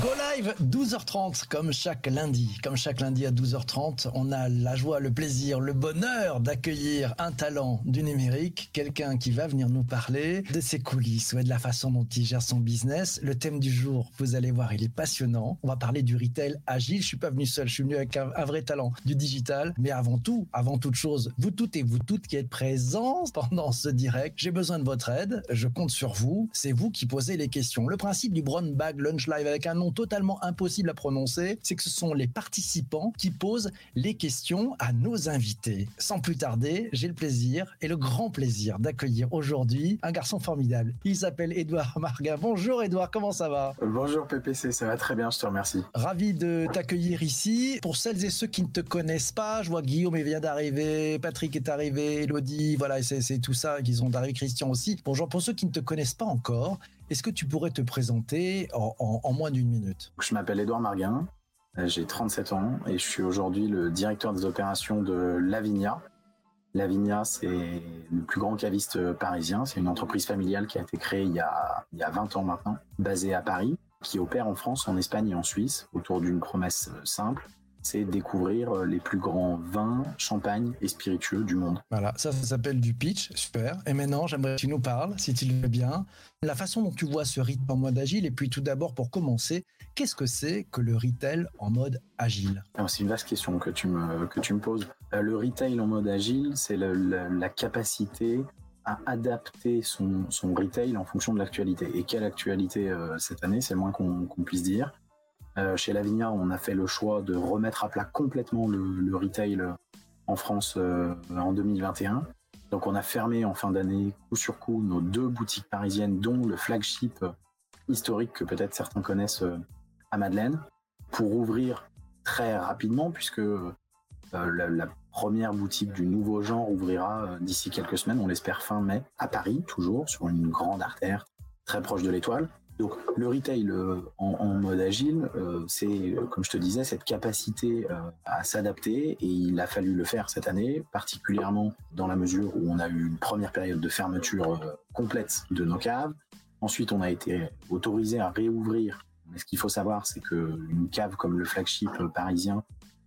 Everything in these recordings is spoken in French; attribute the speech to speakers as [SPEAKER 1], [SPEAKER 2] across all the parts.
[SPEAKER 1] Go live 12h30 comme chaque lundi. Comme chaque lundi à 12h30, on a la joie, le plaisir, le bonheur d'accueillir un talent du numérique, quelqu'un qui va venir nous parler de ses coulisses, ouais, de la façon dont il gère son business. Le thème du jour, vous allez voir, il est passionnant. On va parler du retail agile. Je suis pas venu seul, je suis venu avec un, un vrai talent du digital. Mais avant tout, avant toute chose, vous toutes et vous toutes qui êtes présents pendant ce direct, j'ai besoin de votre aide. Je compte sur vous. C'est vous qui posez les questions. Le principe du Brown Bag Lunch Live avec un nom totalement impossible à prononcer, c'est que ce sont les participants qui posent les questions à nos invités. Sans plus tarder, j'ai le plaisir et le grand plaisir d'accueillir aujourd'hui un garçon formidable. Il s'appelle Édouard Marguin. Bonjour Édouard, comment ça va?
[SPEAKER 2] Bonjour PPC, ça va très bien, je te remercie.
[SPEAKER 1] Ravi de t'accueillir ici. Pour celles et ceux qui ne te connaissent pas, je vois Guillaume vient d'arriver, Patrick est arrivé, Elodie, voilà, c'est tout ça qui sont arrivés, Christian aussi. Bonjour, pour ceux qui ne te connaissent pas encore, est-ce que tu pourrais te présenter en, moins d'une minute?
[SPEAKER 2] Je m'appelle Édouard Marguin, j'ai 37 ans et je suis aujourd'hui le directeur des opérations de Lavinia. Lavinia, c'est le plus grand caviste parisien. C'est une entreprise familiale qui a été créée il y a, il y a 20 ans maintenant, basée à Paris, qui opère en France, en Espagne et en Suisse autour d'une promesse simple c'est découvrir les plus grands vins, champagnes et spiritueux du monde.
[SPEAKER 1] Voilà, ça, ça s'appelle du pitch, super. Et maintenant, j'aimerais que tu nous parles, si tu le veux bien, la façon dont tu vois ce rythme en mode agile. Et puis tout d'abord, pour commencer, qu'est-ce que c'est que le retail en mode agile?
[SPEAKER 2] C'est une vaste question que tu me, que tu me poses. Le retail en mode agile, c'est la, la, la capacité à adapter son, son, retail en fonction de l'actualité. Et quelle actualité euh, cette année, c'est le moins qu'on qu puisse dire. Euh, chez Lavinia, on a fait le choix de remettre à plat complètement le, retail en France euh, en 2021. Donc on a fermé en fin d'année, coup sur coup, nos deux boutiques parisiennes, dont le flagship historique que peut-être certains connaissent euh, à Madeleine, pour ouvrir très rapidement, puisque la, la, première boutique du nouveau genre ouvrira d'ici quelques semaines, on l'espère fin mai, à Paris, toujours, sur une grande artère très proche de l'étoile. Donc le retail euh, en, mode agile, euh, c'est, comme je te disais, cette capacité euh, à s'adapter et il a fallu le faire cette année, particulièrement dans la mesure où on a eu une première période de fermeture complète de nos caves. Ensuite, on a été autorisé à réouvrir. Mais ce qu'il faut savoir, c'est qu'une cave comme le flagship parisien,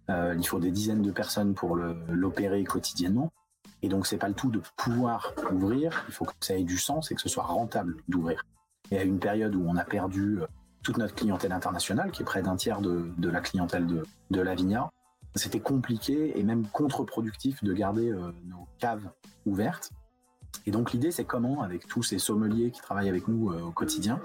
[SPEAKER 2] il faut des dizaines de personnes pour l'opérer quotidiennement. Et donc, c'est pas le tout de pouvoir ouvrir. Il faut que ça ait du sens et que ce soit rentable d'ouvrir et à une période où on a perdu toute notre clientèle internationale, qui est près d'un tiers de, la clientèle de, de Lavinia, c'était compliqué et même contre-productif de garder euh, nos caves ouvertes. Et donc l'idée, c'est comment, avec tous ces sommeliers qui travaillent avec nous euh, au quotidien,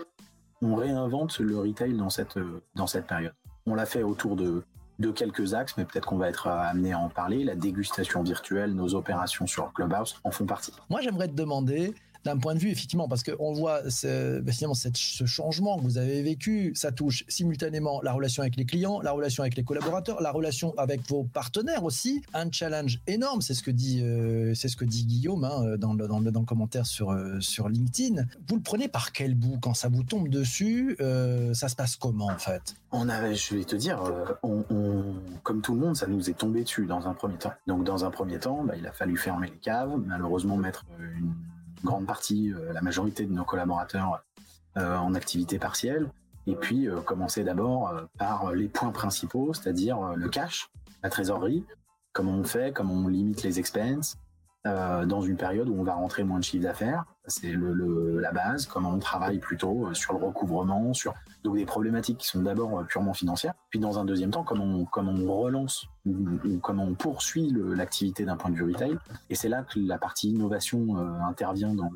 [SPEAKER 2] on réinvente le retail dans cette, euh, dans cette période. On l'a fait autour de, de quelques axes, mais peut-être qu'on va être amené à en parler. La dégustation virtuelle, nos opérations sur Clubhouse en font partie.
[SPEAKER 1] Moi, j'aimerais te demander, d'un point de vue, effectivement, parce qu'on voit ce, cette, ce changement que vous avez vécu, ça touche simultanément la relation avec les clients, la relation avec les collaborateurs, la relation avec vos partenaires aussi. Un challenge énorme, c'est ce que dit, euh, ce que dit Guillaume hein, dans, le, dans, le, dans, le, commentaire sur, euh, sur LinkedIn. Vous le prenez par quel bout Quand ça vous tombe dessus, euh, ça se passe comment en fait?
[SPEAKER 2] On avait, je vais te dire, on, comme tout le monde, ça nous est tombé dessus dans un premier temps. Donc dans un premier temps, bah, il a fallu fermer les caves, malheureusement mettre une grande partie, euh, la majorité de nos collaborateurs euh, en activité partielle. Et puis euh, commencer d'abord par les points principaux, c'est-à-dire le cash, la trésorerie, comment on fait, comment on limite les expenses, euh, dans une période où on va rentrer moins de chiffre d'affaires. C'est la base, comment on travaille plutôt sur le recouvrement, sur donc des problématiques qui sont d'abord purement financières. Puis dans un deuxième temps, comment on, relance ou, comment on poursuit l'activité d'un point de vue retail. Et c'est là que la partie innovation euh, intervient dans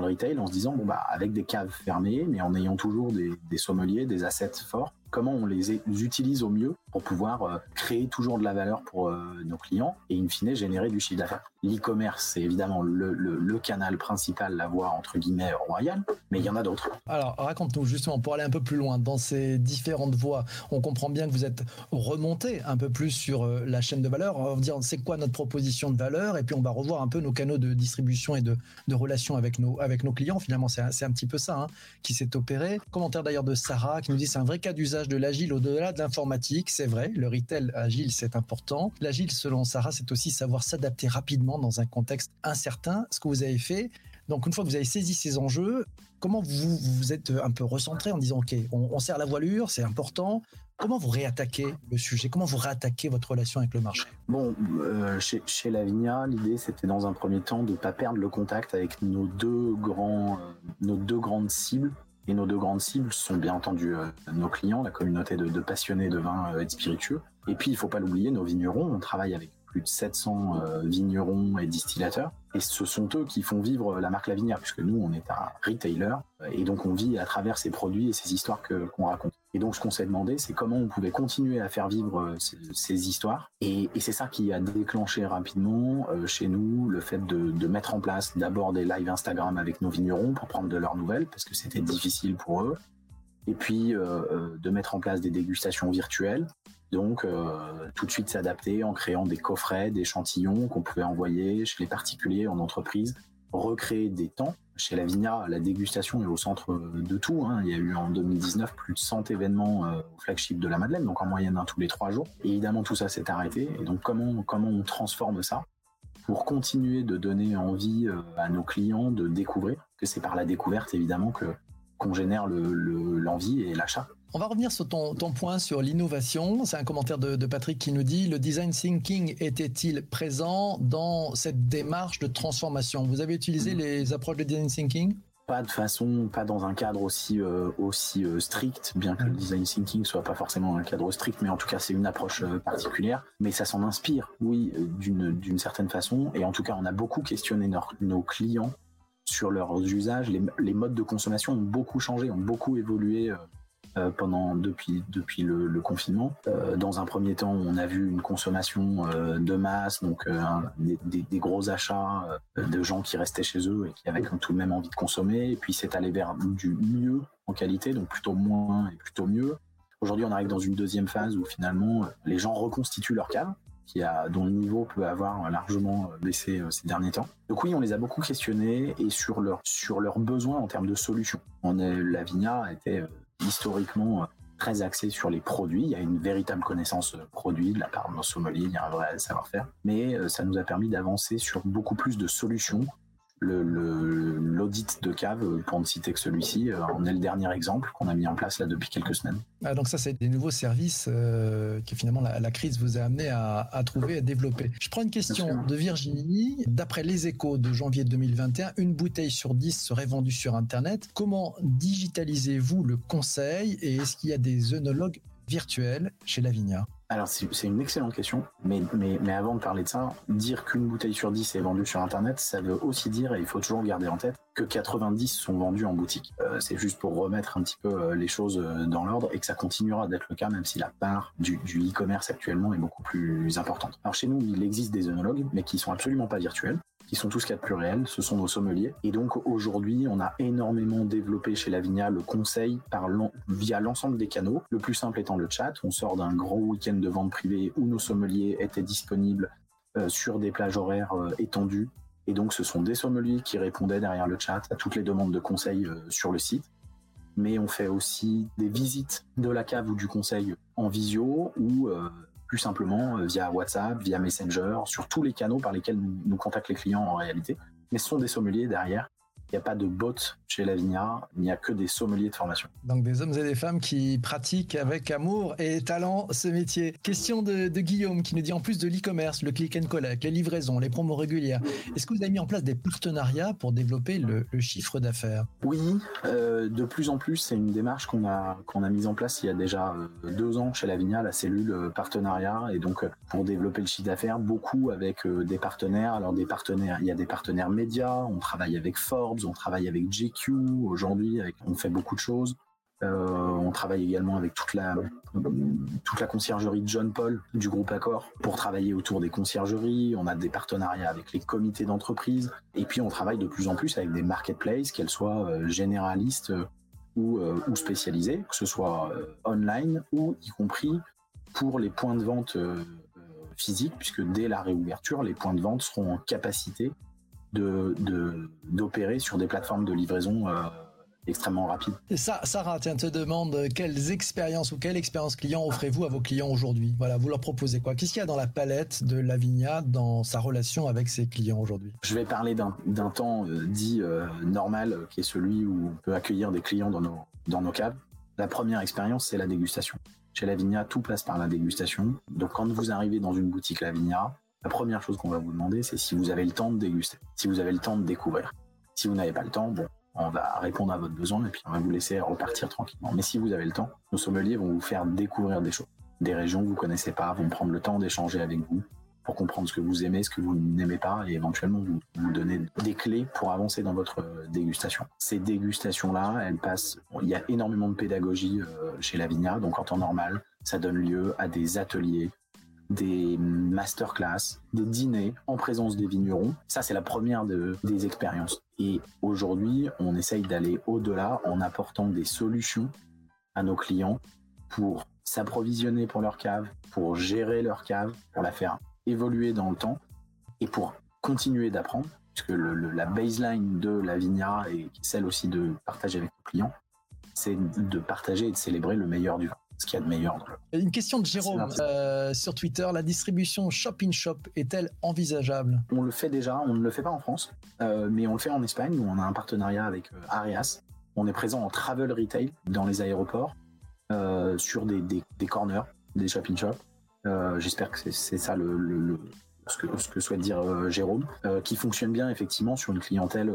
[SPEAKER 2] le, retail en se disant bon bah avec des caves fermées, mais en ayant toujours des sommeliers, des assets forts comment on les utilise au mieux pour pouvoir euh, créer toujours de la valeur pour euh, nos clients et in fine générer du chiffre d'affaires. L'e-commerce, c'est évidemment le, canal principal, la voie entre guillemets royale, mais il y en a d'autres.
[SPEAKER 1] Alors raconte-nous justement, pour aller un peu plus loin dans ces différentes voies, on comprend bien que vous êtes remonté un peu plus sur euh, la chaîne de valeur. On va dire c'est quoi notre proposition de valeur? Et puis on va revoir un peu nos canaux de distribution et de, de relations avec nos, avec nos clients. Finalement, c'est un, un, petit peu ça hein, qui s'est opéré. Commentaire d'ailleurs de Sarah qui nous dit c'est un vrai cas d'usage de l'agile au-delà de l'informatique. C'est vrai, le retail agile, c'est important. L'agile, selon Sarah, c'est aussi savoir s'adapter rapidement dans un contexte incertain. Ce que vous avez fait, donc une fois que vous avez saisi ces enjeux, comment vous vous êtes un peu recentré en disant ok, on, on serre la voilure, c'est important. Comment vous réattaquez le sujet? Comment vous réattaquez votre relation avec le marché?
[SPEAKER 2] Bon, euh, chez, chez Lavinia, l'idée c'était dans un premier temps de ne pas perdre le contact avec nos deux, grands, euh, nos deux grandes cibles et nos deux grandes cibles sont bien entendu euh, nos clients, la communauté de, passionnés de vin euh, et de spiritueux. Et puis, il faut pas l'oublier, nos vignerons. On travaille avec plus de 700 euh, vignerons et distillateurs. Et ce sont eux qui font vivre la marque Lavinière, puisque nous, on est un retailer. Et donc, on vit à travers ces produits et ces histoires que, qu'on raconte. Et donc, ce qu'on s'est demandé, c'est comment on pouvait continuer à faire vivre ces, histoires. Et, c'est ça qui a déclenché rapidement chez nous le fait de, mettre en place d'abord des lives Instagram avec nos vignerons pour prendre de leurs nouvelles, parce que c'était difficile pour eux. Et puis, euh, de mettre en place des dégustations virtuelles donc, euh, tout de suite s'adapter en créant des coffrets, des échantillons qu'on pouvait envoyer chez les particuliers, en entreprise, recréer des temps. Chez la Vigna, la dégustation est au centre de tout. Hein. Il y a eu en 2019 plus de 100 événements euh, au flagship de la Madeleine, donc en moyenne un tous les trois jours. Évidemment, tout ça s'est arrêté. Et donc, comment, comment on transforme ça pour continuer de donner envie euh, à nos clients de découvrir, que c'est par la découverte évidemment que qu'on génère l'envie et l'achat.
[SPEAKER 1] On va revenir sur ton, point sur l'innovation. C'est un commentaire de, Patrick qui nous dit le design thinking était-il présent dans cette démarche de transformation? Vous avez utilisé mm. les approches de design thinking?
[SPEAKER 2] Pas de façon, pas dans un cadre aussi euh, aussi euh, strict, bien que le mm. design thinking soit pas forcément un cadre strict, mais en tout cas c'est une approche euh, particulière. Mais ça s'en inspire, oui, d'une d'une certaine façon. Et en tout cas, on a beaucoup questionné nos, clients sur leurs usages. Les, les, modes de consommation ont beaucoup changé, ont beaucoup évolué euh, depuis le, confinement. Euh, dans un premier temps, on a vu une consommation euh, de masse, donc des, gros achats de gens qui restaient chez eux et qui avaient tout de même envie de consommer. Et puis c'est allé vers du mieux en qualité, donc plutôt moins et plutôt mieux. Aujourd'hui, on arrive dans une deuxième phase où finalement les gens reconstituent leur cave, dont le niveau peut avoir largement baissé ces derniers temps. Donc oui, on les a beaucoup questionnés et sur leurs sur leurs besoins en termes de solutions. On est, la Vigna était historiquement euh, très axé sur les produits. Il y a une véritable connaissance produit de la part de nos sommeliers, il y a un vrai savoir-faire. Mais euh, ça nous a permis d'avancer sur beaucoup plus de solutions l'audit de cave, pour ne citer que celui-ci, euh, en est le dernier exemple qu'on a mis en place là depuis quelques semaines.
[SPEAKER 1] Ah, donc ça, c'est des nouveaux services euh, que finalement la, crise vous a amené à, trouver à développer. Je prends une question de Virginie. D'après les échos de janvier 2021, une bouteille sur 10 serait vendue sur Internet. Comment digitalisez-vous le conseil et est-ce qu'il y a des œnologues virtuels chez Lavinia?
[SPEAKER 2] Alors c'est une excellente question, mais, mais, mais avant de parler de ça, dire qu'une bouteille sur 10 est vendue sur Internet, ça veut aussi dire, et il faut toujours garder en tête, que 90 sont vendus en boutique. Euh, c'est juste pour remettre un petit peu euh, les choses euh, dans l'ordre et que ça continuera d'être le cas, même si la part du, e-commerce actuellement est beaucoup plus importante. Alors chez nous, il existe des œnologues, mais qui sont absolument pas virtuels qui sont tous ce qu'il plus réel, ce sont nos sommeliers. Et donc aujourd'hui, on a énormément développé chez Lavinia le conseil via l'ensemble des canaux. Le plus simple étant le chat. On sort d'un gros week-end de vente privée où nos sommeliers étaient disponibles euh, sur des plages horaires euh, étendues. Et donc ce sont des sommeliers qui répondaient derrière le chat à toutes les demandes de conseils euh, sur le site mais on fait aussi des visites de la cave ou du conseil en visio ou plus simplement euh, via WhatsApp, via Messenger, sur tous les canaux par lesquels nous, contactent les clients en réalité. Mais sont des sommeliers derrière il n'y a pas de bot chez Lavinia, il n'y a que des sommeliers de formation.
[SPEAKER 1] Donc des hommes et des femmes qui pratiquent avec amour et talent ce métier. Question de, Guillaume qui nous dit en plus de l'e-commerce, le click and collect, les livraisons, les promos régulières, est-ce que vous avez mis en place des partenariats pour développer le, chiffre d'affaires?
[SPEAKER 2] Oui, euh, de plus en plus, c'est une démarche qu'on a qu'on a mise en place il y a déjà euh, deux ans chez Lavinia, la cellule euh, partenariat, et donc pour développer le chiffre d'affaires, beaucoup avec des partenaires. Alors des partenaires, il y a des partenaires médias, on travaille avec Forbes on travaille avec GQ aujourd'hui, on fait beaucoup de choses. on travaille également avec toute la conciergerie de John Paul du groupe Accor pour travailler autour des conciergeries. On a des partenariats avec les comités d'entreprise. Et puis on travaille de plus en plus avec des marketplaces, qu'elles soient euh, généralistes euh, ou, euh, ou spécialisées, que ce soit online ou y compris pour les points de vente physiques, puisque dès la réouverture, les points de vente seront en capacité de d'opérer sur des plateformes de livraison extrêmement rapide.
[SPEAKER 1] Et ça, Sarah, tiens, te demande euh, quelles expériences ou quelle expérience client offrez-vous à vos clients aujourd'hui? Voilà, vous leur proposez quoi? Qu'est-ce qu'il y a dans la palette de Lavinia dans sa relation avec ses clients aujourd'hui?
[SPEAKER 2] Je vais parler d'un temps euh, dit euh, normal, qui est celui où on peut accueillir des clients dans nos, dans nos caves. La première expérience, c'est la dégustation. Chez Lavinia, tout passe par la dégustation. Donc quand vous arrivez dans une boutique Lavinia, la première chose qu'on va vous demander, c'est si vous avez le temps de déguster, si vous avez le temps de découvrir. Si vous n'avez pas le temps, bon, on va répondre à votre besoin et puis on va vous laisser repartir tranquillement. Mais si vous avez le temps, nos sommeliers vont vous faire découvrir des choses, des régions que vous connaissez pas, vont prendre le temps d'échanger avec vous pour comprendre ce que vous aimez, ce que vous n'aimez pas et éventuellement vous, vous donner des clés pour avancer dans votre dégustation. Ces dégustations-là, elles passent, il y a énormément de pédagogie euh, chez Lavinia, donc en temps normal, ça donne lieu à des ateliers des masterclass, des dîners en présence des vignerons. Ça, c'est la première des expériences. Et aujourd'hui, on essaye d'aller au-delà en apportant des solutions à nos clients pour s'approvisionner pour leur cave, pour gérer leur cave, pour la faire évoluer dans le temps et pour continuer d'apprendre, puisque la baseline de la Vigna et celle aussi de partager avec nos clients, c'est de partager et de célébrer le meilleur du vin ce qu'il y a de meilleur.
[SPEAKER 1] Une question de Jérôme euh, sur Twitter. La distribution shop-in-shop est-elle envisageable?
[SPEAKER 2] On le fait déjà, on ne le fait pas en France, euh, mais on le fait en Espagne où on a un partenariat avec euh, Arias. On est présent en travel retail dans les aéroports, sur des, corners, des shop-in-shop. J'espère que c'est ça le, ce, que, ce, que, souhaite dire Jérôme, qui fonctionne bien effectivement sur une clientèle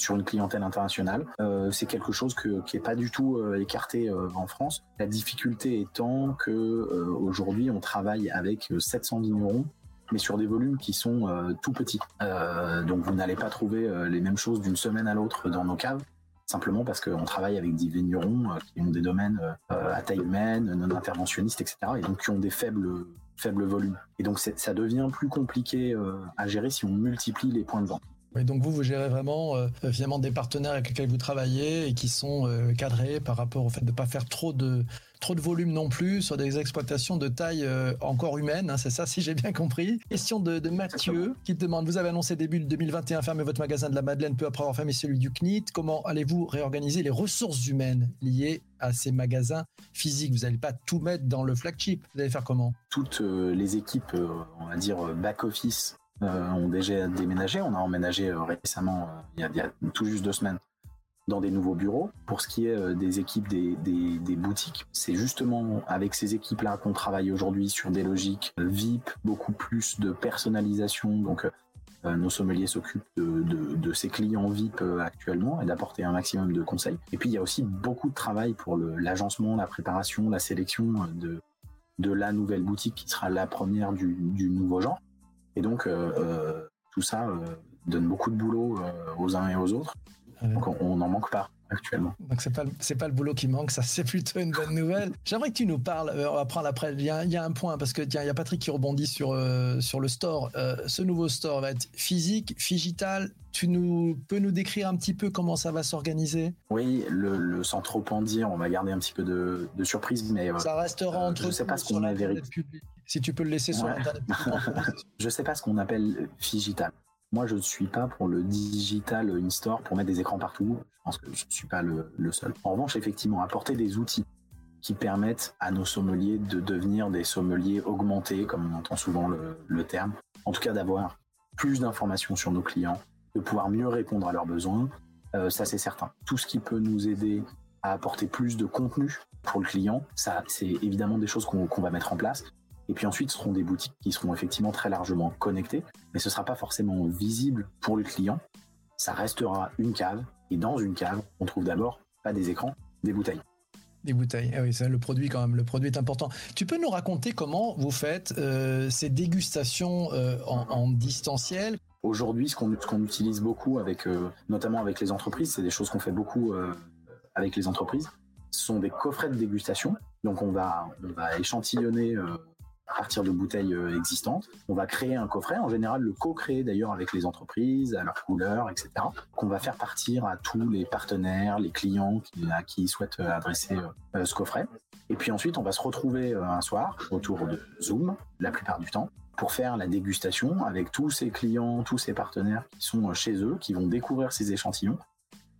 [SPEAKER 2] sur une clientèle internationale. Euh, c'est quelque chose qui est pas du tout euh, écarté euh, en France. La difficulté étant que aujourd'hui on travaille avec 700 vignerons mais sur des volumes qui sont tout petits. donc vous n'allez pas trouver les mêmes choses d'une semaine à l'autre dans nos caves simplement parce qu'on travaille avec des vignerons qui ont des domaines à taille humaine, non interventionnistes, etc. et donc qui ont des faibles volumes. Et donc ça devient plus compliqué à gérer si on multiplie les points de vente
[SPEAKER 1] donc vous, vous gérez vraiment euh, finalement des partenaires avec lesquels vous travaillez et qui sont euh, cadrés par rapport au fait de ne pas faire trop de trop de volume non plus sur des exploitations de taille euh, encore humaine. Hein, c'est ça, si j'ai bien compris. Question de, Mathieu qui te demande vous avez annoncé début 2021 fermer votre magasin de la Madeleine peu après avoir fermé celui du CNIT. Comment allez-vous réorganiser les ressources humaines liées à ces magasins physiques? Vous n'allez pas tout mettre dans le flagship. Vous allez faire comment?
[SPEAKER 2] Toutes les équipes, on va dire back office euh, ont déjà déménagé. On a emménagé euh, récemment, euh, il y, a, tout juste deux semaines, dans des nouveaux bureaux. Pour ce qui est des équipes des, boutiques, c'est justement avec ces équipes-là qu'on travaille aujourd'hui sur des logiques VIP, beaucoup plus de personnalisation. Donc, nos sommeliers s'occupent de, ces clients VIP actuellement et d'apporter un maximum de conseils. Et puis, il y a aussi beaucoup de travail pour l'agencement, la préparation, la sélection de, la nouvelle boutique qui sera la première du nouveau genre. Et donc, euh, euh, tout ça euh, donne beaucoup de boulot aux uns et aux autres. Donc, on n'en manque pas actuellement.
[SPEAKER 1] Donc c'est pas c'est pas le boulot qui manque, ça c'est plutôt une bonne nouvelle. J'aimerais que tu nous parles. on va prendre après. Il y a, il y a un point parce que tiens, il y a Patrick qui rebondit sur sur le store. ce nouveau store va être physique, digital. Tu nous peux nous décrire un petit peu comment ça va s'organiser?
[SPEAKER 2] Oui, le, sans trop en dire, on va garder un petit peu de, surprise, mais
[SPEAKER 1] ça restera entre.
[SPEAKER 2] je sais pas ce qu'on a vérifié.
[SPEAKER 1] Si tu peux le laisser sur
[SPEAKER 2] Internet. je sais pas ce qu'on appelle digital. Moi, je ne suis pas pour le digital in-store pour mettre des écrans partout. Je pense que je ne suis pas le, seul. En revanche, effectivement, apporter des outils qui permettent à nos sommeliers de devenir des sommeliers augmentés, comme on entend souvent le, terme. En tout cas, d'avoir plus d'informations sur nos clients, de pouvoir mieux répondre à leurs besoins. Euh, ça, c'est certain. Tout ce qui peut nous aider à apporter plus de contenu pour le client, ça, c'est évidemment des choses qu'on va mettre en place. Et puis ensuite, ce seront des boutiques qui seront effectivement très largement connectées, mais ce ne sera pas forcément visible pour le client. Ça restera une cave, et dans une cave, on trouve d'abord pas des écrans, des bouteilles.
[SPEAKER 1] Des bouteilles, ah oui, c'est le produit quand même. Le produit est important. Tu peux nous raconter comment vous faites euh, ces dégustations euh, en, distanciel?
[SPEAKER 2] Aujourd'hui, ce qu'on utilise beaucoup, avec, euh, notamment avec les entreprises, c'est des choses qu'on fait beaucoup avec les entreprises Ce sont des coffrets de dégustation. Donc on va, on va échantillonner à partir de bouteilles existantes. On va créer un coffret, en général le co-créer d'ailleurs avec les entreprises, à leur couleur, etc. Qu'on va faire partir à tous les partenaires, les clients qui, à qui souhaitent adresser ce coffret. Et puis ensuite, on va se retrouver un soir autour de Zoom, la plupart du temps, pour faire la dégustation avec tous ces clients, tous ces partenaires qui sont chez eux, qui vont découvrir ces échantillons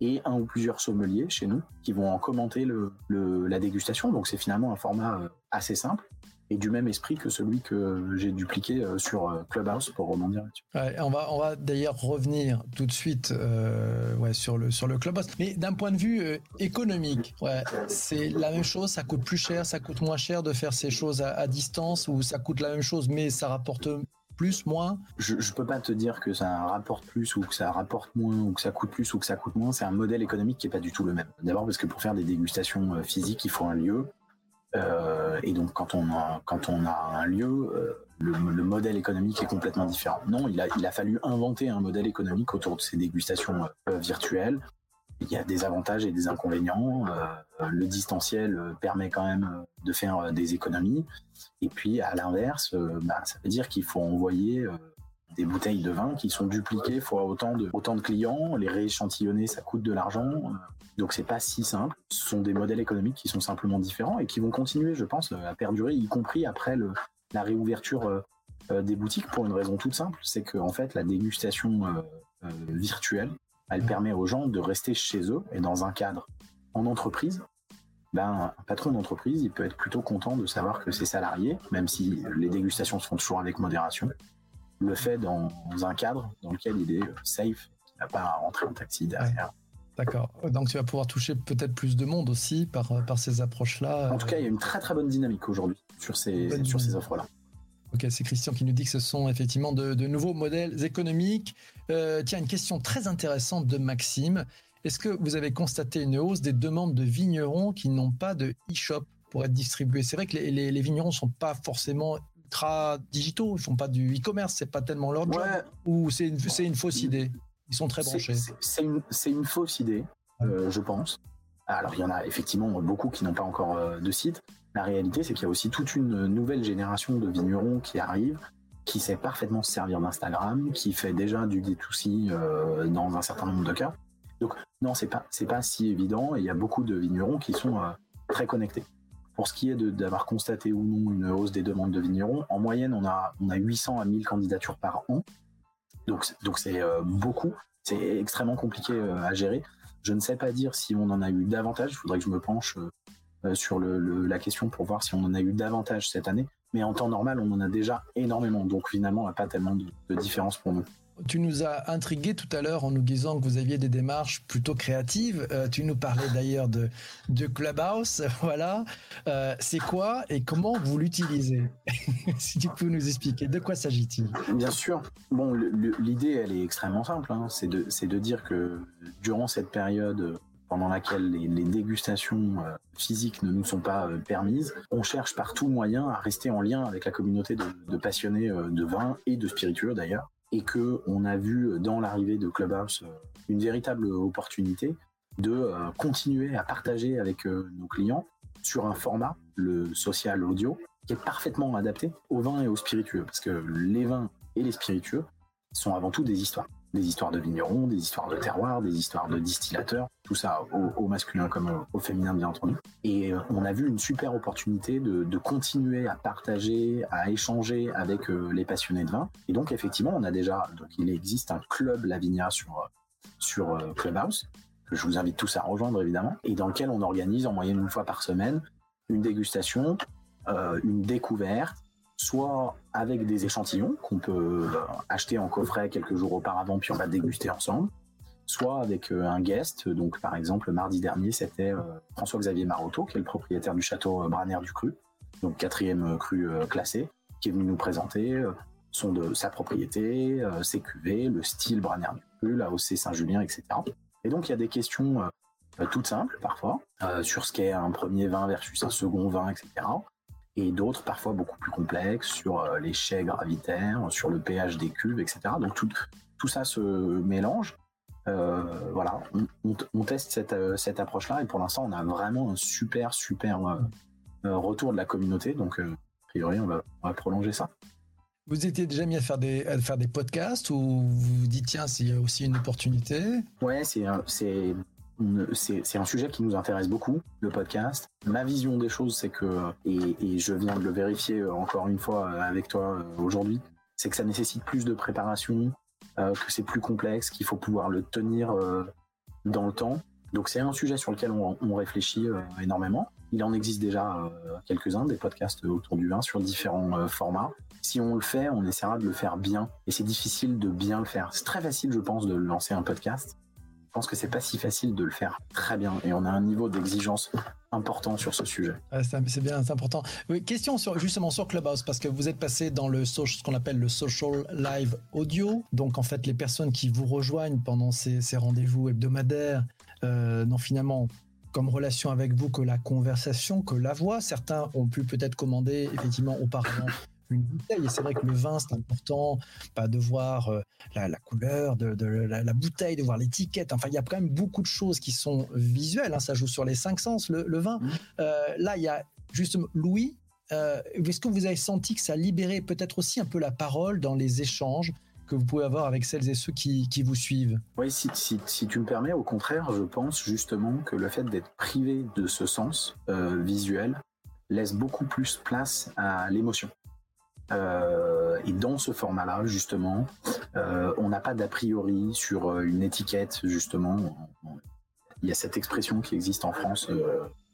[SPEAKER 2] et un ou plusieurs sommeliers chez nous qui vont en commenter la dégustation. Donc c'est finalement un format euh, assez simple et du même esprit que celui que j'ai dupliqué euh, sur euh, Clubhouse pour rebondir
[SPEAKER 1] là-dessus. on va, on va d'ailleurs revenir tout de suite euh, ouais, sur, le, sur le Clubhouse. Mais d'un point de vue économique, ouais, c'est la même chose, ça coûte plus cher, ça coûte moins cher de faire ces choses à, distance ou ça coûte la même chose mais ça rapporte plus, moins?
[SPEAKER 2] Je ne peux pas te dire que ça rapporte plus ou que ça rapporte moins ou que ça coûte plus ou que ça coûte moins. C'est un modèle économique qui n'est pas du tout le même. D'abord parce que pour faire des dégustations physiques, il faut un lieu. Euh, et donc quand on a, quand on a un lieu, euh, le, modèle économique est complètement différent. Non, il a, il a fallu inventer un modèle économique autour de ces dégustations euh, virtuelles. Il y a des avantages et des inconvénients. le distanciel permet quand même de faire des économies. Et puis à l'inverse, bah, ça veut dire qu'il faut envoyer des bouteilles de vin qui sont dupliquées fois autant de, autant de clients. Les rééchantillonner, ça coûte de l'argent. Donc c'est pas si simple. Ce sont des modèles économiques qui sont simplement différents et qui vont continuer, je pense, à perdurer, y compris après le, la réouverture euh, euh, des boutiques pour une raison toute simple, c'est que en fait la dégustation euh, virtuelle, elle permet aux gens de rester chez eux et dans un cadre en entreprise. Ben, un patron d'entreprise, il peut être plutôt content de savoir que ses salariés, même si les dégustations se font toujours avec modération, le fait dans un cadre dans lequel il est safe, il n'a pas à rentrer en taxi derrière.
[SPEAKER 1] D'accord. Donc tu vas pouvoir toucher peut-être plus de monde aussi par, par ces approches-là.
[SPEAKER 2] En tout cas, il y a une très très bonne dynamique aujourd'hui sur ces, sur ces offres-là.
[SPEAKER 1] Ok, c'est Christian qui nous dit que ce sont effectivement de, nouveaux modèles économiques. Euh, tiens, une question très intéressante de Maxime. Est-ce que vous avez constaté une hausse des demandes de vignerons qui n'ont pas de e-shop pour être distribués? C'est vrai que les, les, vignerons ne sont pas forcément ultra digitaux, ils font pas du e-commerce, c'est pas tellement leur job, ou c'est une, une fausse idée? Ils sont très branchés.
[SPEAKER 2] C'est une, fausse idée, euh, je pense. Alors, il y en a effectivement beaucoup qui n'ont pas encore euh, de site. La réalité, c'est qu'il y a aussi toute une nouvelle génération de vignerons qui arrive, qui sait parfaitement se servir d'Instagram, qui fait déjà du D2C euh, dans un certain nombre de cas. Donc, non, c'est pas, pas si évident. Et il y a beaucoup de vignerons qui sont très connectés. Pour ce qui est d'avoir constaté ou non une hausse des demandes de vignerons, en moyenne, on a, on a 800 à 1000 candidatures par an. Donc, donc c'est euh, beaucoup. C'est extrêmement compliqué euh, à gérer. Je ne sais pas dire si on en a eu davantage. Il faudrait que je me penche euh, sur la question pour voir si on en a eu davantage cette année. Mais en temps normal, on en a déjà énormément. Donc finalement, il n'y a pas tellement de différence pour nous.
[SPEAKER 1] Tu nous as intrigué tout à l'heure en nous disant que vous aviez des démarches plutôt créatives. Euh, tu nous parlais d'ailleurs de, de Clubhouse. Voilà. Euh, c'est quoi et comment vous l'utilisez Si tu peux nous expliquer, de quoi s'agit-il?
[SPEAKER 2] Bien sûr. Bon, l'idée, elle est extrêmement simple. Hein. C'est de, de, dire que durant cette période pendant laquelle les, dégustations euh, physiques ne nous sont pas permises, on cherche par tout moyen à rester en lien avec la communauté de, de passionnés de vin et de spiritueux d'ailleurs et que on a vu dans l'arrivée de Clubhouse euh, une véritable opportunité de euh, continuer à partager avec euh, nos clients sur un format, le social audio, qui est parfaitement adapté aux vins et aux spiritueux, parce que les vins et les spiritueux sont avant tout des histoires des histoires de vignerons, des histoires de terroirs, des histoires de distillateurs, tout ça au, masculin comme au, féminin bien entendu. Et euh, on a vu une super opportunité de, continuer à partager, à échanger avec euh, les passionnés de vin. Et donc effectivement, on a déjà, donc il existe un club Lavinia sur sur euh, Clubhouse que je vous invite tous à rejoindre évidemment, et dans lequel on organise en moyenne une fois par semaine une dégustation, une découverte soit avec des échantillons qu'on peut euh, acheter en coffret quelques jours auparavant, puis on va déguster ensemble, soit avec euh, un guest. Donc, par exemple, mardi dernier, c'était euh, François-Xavier Marotto, qui est le propriétaire du château Braner du Cru, donc quatrième cru classé, qui est venu nous présenter son de sa propriété, ses cuvées, le style Braner du Cru, la OC Saint-Julien, etc. Et donc, il y a des questions toutes simples parfois sur ce qu'est un premier vin versus un second vin, etc et d'autres parfois beaucoup plus complexes sur euh, les chais gravitaires, sur le pH des cuves, etc. Donc tout, tout ça se mélange voilà, on, teste cette, cette approche-là et pour l'instant, on a vraiment un super, super retour de la communauté. Donc, a priori, on va, on va prolonger ça.
[SPEAKER 1] Vous étiez déjà mis à faire des, à faire des podcasts ou vous vous dites, tiens, c'est aussi une opportunité?
[SPEAKER 2] Ouais, c'est c'est un sujet qui nous intéresse beaucoup, le podcast. Ma vision des choses, c'est que, et, je viens de le vérifier encore une fois avec toi euh, aujourd'hui, c'est que ça nécessite plus de préparation, euh, que c'est plus complexe, qu'il faut pouvoir le tenir euh, dans le temps. Donc c'est un sujet sur lequel on, réfléchit énormément. Il en existe déjà quelques-uns, des podcasts autour du vin sur différents formats. Si on le fait, on essaiera de le faire bien. Et c'est difficile de bien le faire. C'est très facile, je pense, de lancer un podcast je pense que c'est pas si facile de le faire très bien et on a un niveau d'exigence important sur ce sujet.
[SPEAKER 1] c'est bien, c'est important. Question sur, justement sur Clubhouse, parce que vous êtes passé dans le ce qu'on appelle le social live audio. Donc, en fait, les personnes qui vous rejoignent pendant ces, rendez-vous hebdomadaires euh, n'ont finalement comme relation avec vous que la conversation, que la voix. Certains ont pu peut-être commander effectivement auparavant une bouteille. Et c'est vrai que le vin, c'est important, pas de voir euh, la, couleur de, la, bouteille, de voir l'étiquette. Enfin, il y a quand même beaucoup de choses qui sont visuelles. Hein. ça joue sur les cinq sens, le, vin. Mmh. Euh, là, il y a justement Louis. Euh, est-ce que vous avez senti que ça libérait peut-être aussi un peu la parole dans les échanges que vous pouvez avoir avec celles et ceux qui, vous suivent?
[SPEAKER 2] Oui, si, si, tu me permets, au contraire, je pense justement que le fait d'être privé de ce sens visuel laisse beaucoup plus place à l'émotion. Euh, et dans ce format-là, justement, euh, on n'a pas d'a priori sur euh, une étiquette, justement. Il y a cette expression qui existe en France,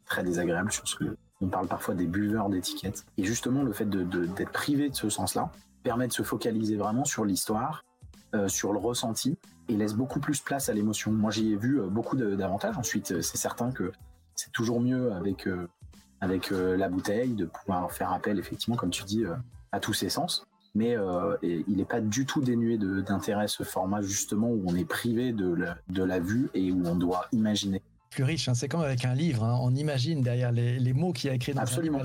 [SPEAKER 2] très désagréable, sur ce que on parle parfois des buveurs d'étiquettes. Et justement, le fait d'être privé de ce sens-là permet de se focaliser vraiment sur l'histoire, sur le ressenti, et laisse beaucoup plus place à l'émotion. Moi, j'y ai vu beaucoup d'avantages. Ensuite, c'est certain que c'est toujours mieux avec avec la bouteille de pouvoir faire appel, effectivement, comme tu dis, à tous ses sens. Mais euh, il n'est pas du tout dénué d'intérêt ce format justement où on est privé de la, de la vue et où on doit imaginer.
[SPEAKER 1] Plus riche, hein. c'est comme avec un livre, hein. on imagine derrière les, les mots qu'il a écrits dans
[SPEAKER 2] Absolument.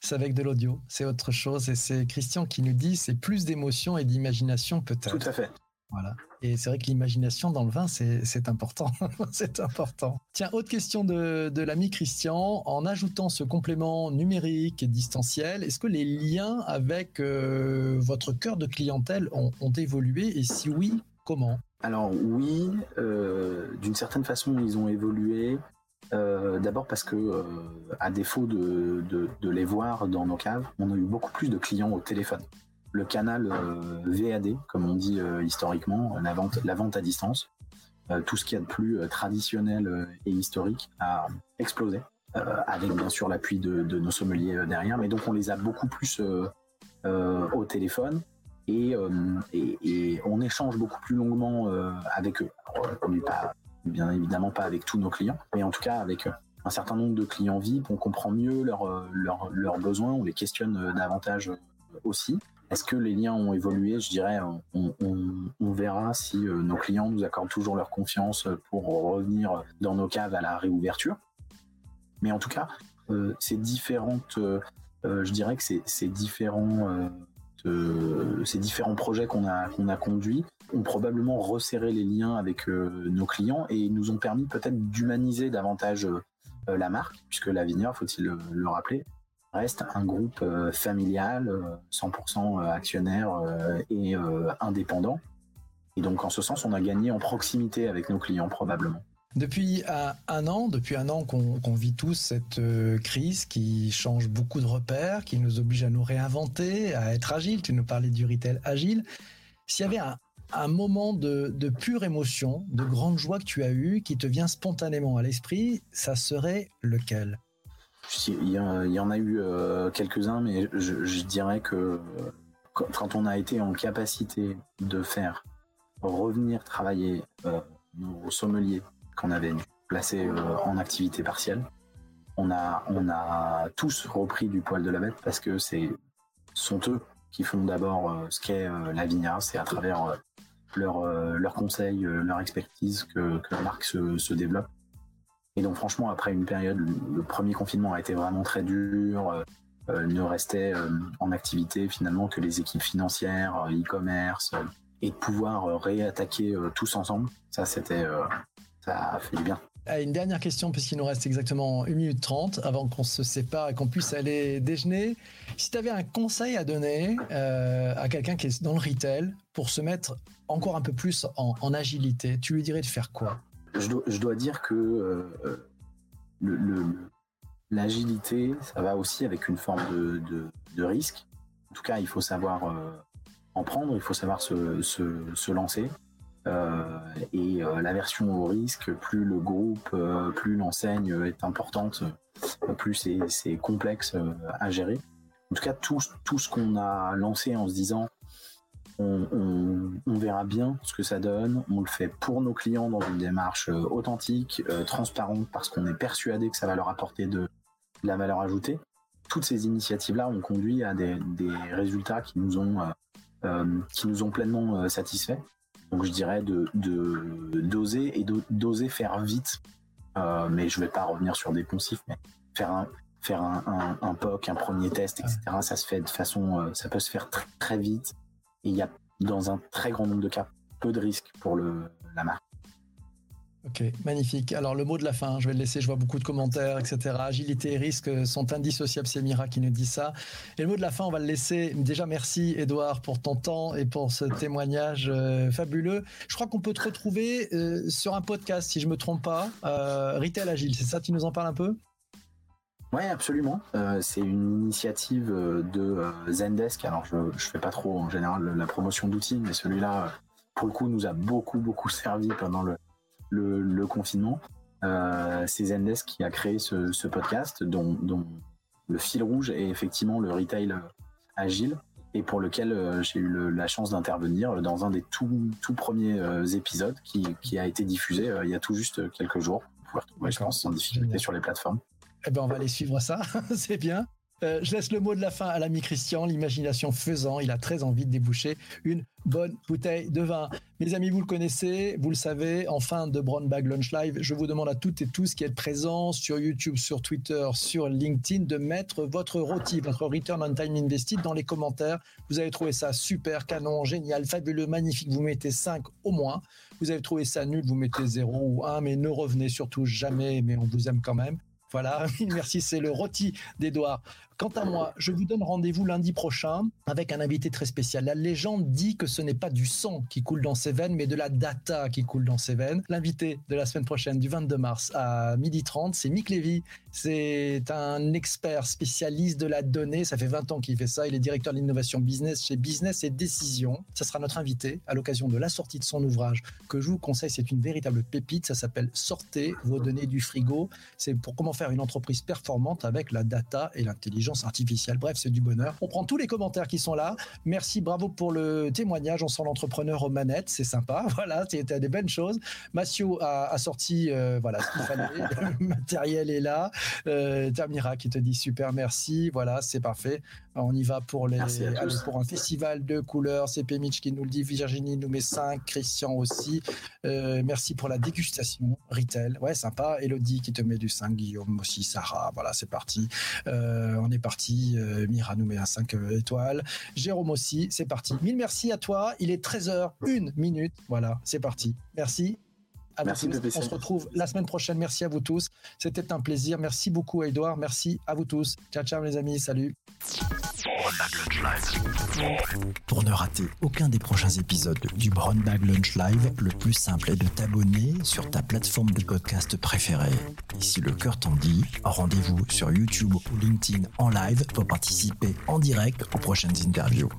[SPEAKER 1] c'est avec de l'audio, c'est autre chose. Et c'est Christian qui nous dit c'est plus d'émotion et d'imagination peut-être.
[SPEAKER 2] Tout à fait.
[SPEAKER 1] Voilà. Et c'est vrai que l'imagination dans le vin, c'est important. c'est important. Tiens, autre question de, l'ami Christian. En ajoutant ce complément numérique et distanciel, est-ce que les liens avec euh, votre cœur de clientèle ont, évolué? Et si oui, comment?
[SPEAKER 2] Alors oui, euh, d'une certaine façon, ils ont évolué. Euh, d'abord parce que, à défaut de, les voir dans nos caves, on a eu beaucoup plus de clients au téléphone le canal euh, VAD, comme on dit euh, historiquement, la vente, la vente à distance, euh, tout ce qu'il y a de plus traditionnel et historique a explosé, avec bien sûr l'appui de, nos sommeliers derrière. Mais donc on les a beaucoup plus au téléphone et, on échange beaucoup plus longuement avec eux. bien évidemment pas avec tous nos clients, mais en tout cas avec un certain nombre de clients VIP, on comprend mieux leurs besoins, on les questionne davantage aussi. Est-ce que les liens ont évolué? Je dirais, on, verra si euh, nos clients nous accordent toujours leur confiance pour revenir dans nos caves à la réouverture. Mais en tout cas, euh, ces différentes, euh, je dirais que différents, ces différents projets qu'on a, qu'on a conduits ont probablement resserré les liens avec nos clients et nous ont permis peut-être d'humaniser davantage la marque, puisque la Vigneur, faut-il le rappeler, reste un groupe euh, familial, 100% euh, euh, actionnaire et indépendant. Et donc, en ce sens, on a gagné en proximité avec nos clients, probablement.
[SPEAKER 1] Depuis un an, depuis un an qu'on vit tous cette crise qui change beaucoup de repères, qui nous oblige à nous réinventer, à être agile. Tu nous parlais du retail agile. S'il y avait un, moment de, de, pure émotion, de grande joie que tu as eu, qui te vient spontanément à l'esprit, ça serait lequel?
[SPEAKER 2] Il y, en a eu euh, quelques-uns, mais je, dirais que quand on a été en capacité de faire revenir travailler euh, nos sommeliers qu'on avait placés euh, en activité partielle, on a, on a tous repris du poil de la bête parce que c'est sont eux qui font d'abord ce qu'est la vigna, c'est à travers leurs leur conseils, leur expertise que, la marque se développe. Et donc franchement, après une période, le premier confinement a été vraiment très dur. Euh, euh, ne restait euh, en activité finalement que les équipes financières, e-commerce, et de pouvoir réattaquer tous ensemble. Ça, c'était, ça a fait du bien.
[SPEAKER 1] Une dernière question, puisqu'il nous reste exactement 1 minute 30 avant qu'on se sépare et qu'on puisse aller déjeuner. Si tu avais un conseil à donner à quelqu'un qui est dans le retail pour se mettre encore un peu plus en, agilité, tu lui dirais de faire quoi?
[SPEAKER 2] Je dois, dire que l'agilité, ça va aussi avec une forme de, risque. En tout cas, il faut savoir euh, en prendre, il faut savoir se, lancer. Euh, et euh, la version au risque, plus le groupe, plus l'enseigne est importante, plus c'est complexe à gérer. En tout cas, tout ce qu'on a lancé en se disant on, verra bien ce que ça donne. On le fait pour nos clients dans une démarche euh, authentique, euh, transparente, parce qu'on est persuadé que ça va leur apporter de, la valeur ajoutée. Toutes ces initiatives-là ont conduit à des, résultats qui nous ont, euh, qui nous ont pleinement satisfaits. Donc je dirais de d'oser et d'oser faire vite. mais je vais pas revenir sur des poncifs, mais faire un, faire un, un, POC, un premier test, etc. Ça se fait de façon, ça peut se faire très, très vite il y a, dans un très grand nombre de cas, peu de risques pour le, la marque.
[SPEAKER 1] Ok, magnifique. Alors le mot de la fin, je vais le laisser, je vois beaucoup de commentaires, etc. Agilité et risque sont indissociables, c'est Mira qui nous dit ça. Et le mot de la fin, on va le laisser. Déjà, merci Edouard pour ton temps et pour ce témoignage euh, fabuleux. Je crois qu'on peut te retrouver euh, sur un podcast, si je me trompe pas, euh, Retail Agile, c'est ça Tu nous en parles un peu?
[SPEAKER 2] Oui, absolument. Euh, c'est une initiative euh, de euh, Zendesk. Alors, je ne fais pas trop en général la promotion d'outils, mais celui-là, pour le coup, nous a beaucoup, beaucoup servi pendant le, le, confinement. c'est Zendesk qui a créé ce, podcast, dont, le fil rouge est effectivement le retail agile, et pour lequel j'ai eu la chance d'intervenir dans un des tout, tout premiers épisodes qui, qui, a été diffusé il y a tout juste quelques jours. Vous pouvez retrouver, je pense, sans difficulté sur les plateformes.
[SPEAKER 1] Eh ben, on va aller suivre ça. c'est bien. Euh, je laisse le mot de la fin à l'ami Christian, l'imagination faisant, il a très envie de déboucher une bonne bouteille de vin. Mes amis, vous le connaissez, vous le savez, en fin de Brown Bag Lunch Live, je vous demande à toutes et tous qui êtes présents sur YouTube, sur Twitter, sur LinkedIn, de mettre votre ROTI, votre Return on Time Invested dans les commentaires. Vous avez trouvé ça super, canon, génial, fabuleux, magnifique, vous mettez 5 au moins. Vous avez trouvé ça nul, vous mettez 0 ou 1, mais ne revenez surtout jamais, mais on vous aime quand même. Voilà, merci, c'est le rôti d'Edouard. Quant à moi, je vous donne rendez-vous lundi prochain avec un invité très spécial. La légende dit que ce n'est pas du sang qui coule dans ses veines, mais de la data qui coule dans ses veines. L'invité de la semaine prochaine, du 22 mars à 12h30, c'est Mick Levy. C'est un expert spécialiste de la donnée. Ça fait 20 ans qu'il fait ça. Il est directeur de l'innovation business chez Business et Décision. Ça sera notre invité à l'occasion de la sortie de son ouvrage que je vous conseille. C'est une véritable pépite. Ça s'appelle Sortez vos données du frigo. C'est pour comment faire une entreprise performante avec la data et l'intelligence artificielle. Bref, c'est du bonheur. On prend tous les commentaires qui sont là. Merci, bravo pour le témoignage. On sent l'entrepreneur aux manettes, c'est sympa. Voilà, c'était des bonnes choses. Massio a, sorti, euh, voilà, ce qu'il fallait. le matériel est là. Euh, Tamira qui te dit super, merci. Voilà, c'est parfait. On y va pour les, pour un festival de couleurs. C'est Mitch qui nous le dit. Virginie nous met 5. Christian aussi. Euh, merci pour la dégustation. Retail. Ouais, sympa. Elodie qui te met du 5. Guillaume aussi. Sarah. Voilà, c'est parti. Euh, on est parti. Euh, Mira nous met un 5 étoiles. Jérôme aussi. C'est parti. Mille merci à toi. Il est 13h, 1 minute. Voilà, c'est parti. Merci.
[SPEAKER 2] Merci
[SPEAKER 1] On se retrouve la semaine prochaine. Merci à vous tous. C'était un plaisir. Merci beaucoup, Edouard. Merci à vous tous. Ciao, ciao, les amis. Salut.
[SPEAKER 3] Pour ne rater aucun des prochains épisodes du Brown Bag Lunch Live, le plus simple est de t'abonner sur ta plateforme de podcast préférée. Et si le cœur t'en dit, rendez-vous sur YouTube ou LinkedIn en live pour participer en direct aux prochaines interviews.